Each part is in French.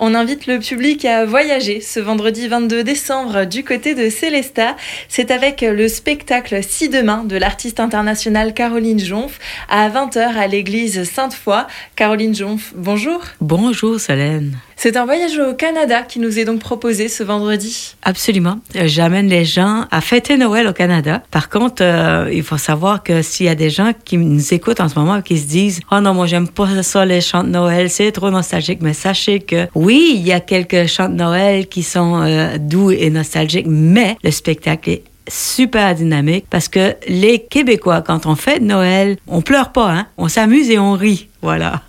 On invite le public à voyager ce vendredi 22 décembre du côté de Célesta. C'est avec le spectacle Si demain de l'artiste internationale Caroline Jonf à 20h à l'église Sainte-Foy. Caroline Jonf, bonjour. Bonjour Solène. C'est un voyage au Canada qui nous est donc proposé ce vendredi. Absolument. J'amène les gens à fêter Noël au Canada. Par contre, euh, il faut savoir que s'il y a des gens qui nous écoutent en ce moment et qui se disent « Oh non, moi j'aime pas ça les chants de Noël, c'est trop nostalgique », mais sachez que oui, il y a quelques chants de Noël qui sont euh, doux et nostalgiques, mais le spectacle est super dynamique parce que les Québécois, quand on fête Noël, on pleure pas, hein? On s'amuse et on rit. Voilà.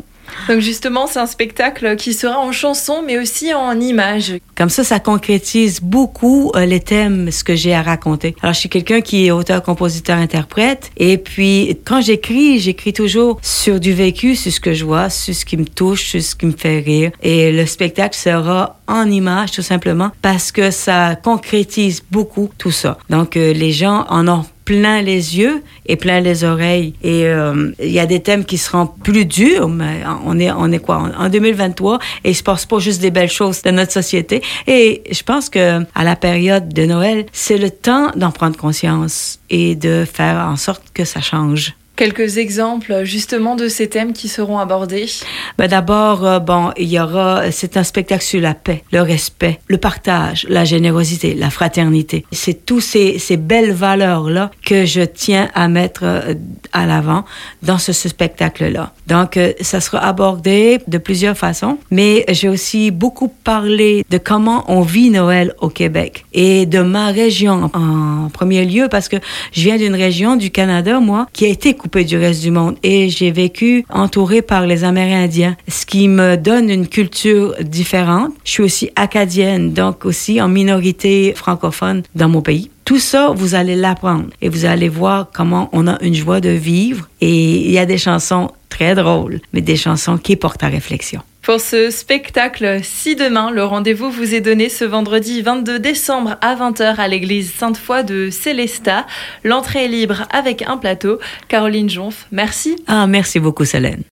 Donc justement, c'est un spectacle qui sera en chanson, mais aussi en images. Comme ça, ça concrétise beaucoup euh, les thèmes, ce que j'ai à raconter. Alors, je suis quelqu'un qui est auteur, compositeur, interprète. Et puis, quand j'écris, j'écris toujours sur du vécu, sur ce que je vois, sur ce qui me touche, sur ce qui me fait rire. Et le spectacle sera en images, tout simplement, parce que ça concrétise beaucoup tout ça. Donc, euh, les gens en ont plein les yeux et plein les oreilles. Et euh, il y a des thèmes qui seront plus durs, mais on est, on est quoi? En 2023, et il se passe pas juste des belles choses de notre société. Et je pense que à la période de Noël, c'est le temps d'en prendre conscience et de faire en sorte que ça change. Quelques exemples justement de ces thèmes qui seront abordés. Ben D'abord, euh, bon, il y aura, c'est un spectacle sur la paix, le respect, le partage, la générosité, la fraternité. C'est tous ces, ces belles valeurs-là que je tiens à mettre euh, à l'avant dans ce, spectacle-là. Donc, euh, ça sera abordé de plusieurs façons, mais j'ai aussi beaucoup parlé de comment on vit Noël au Québec et de ma région en premier lieu parce que je viens d'une région du Canada, moi, qui a été du reste du monde et j'ai vécu entourée par les Amérindiens, ce qui me donne une culture différente. Je suis aussi acadienne, donc aussi en minorité francophone dans mon pays. Tout ça, vous allez l'apprendre et vous allez voir comment on a une joie de vivre. Et il y a des chansons très drôles, mais des chansons qui portent à réflexion. Pour ce spectacle, si demain, le rendez-vous vous est donné ce vendredi 22 décembre à 20h à l'église Sainte-Foy de Célestat. L'entrée est libre avec un plateau. Caroline Jonf, merci. Ah, merci beaucoup, Solène.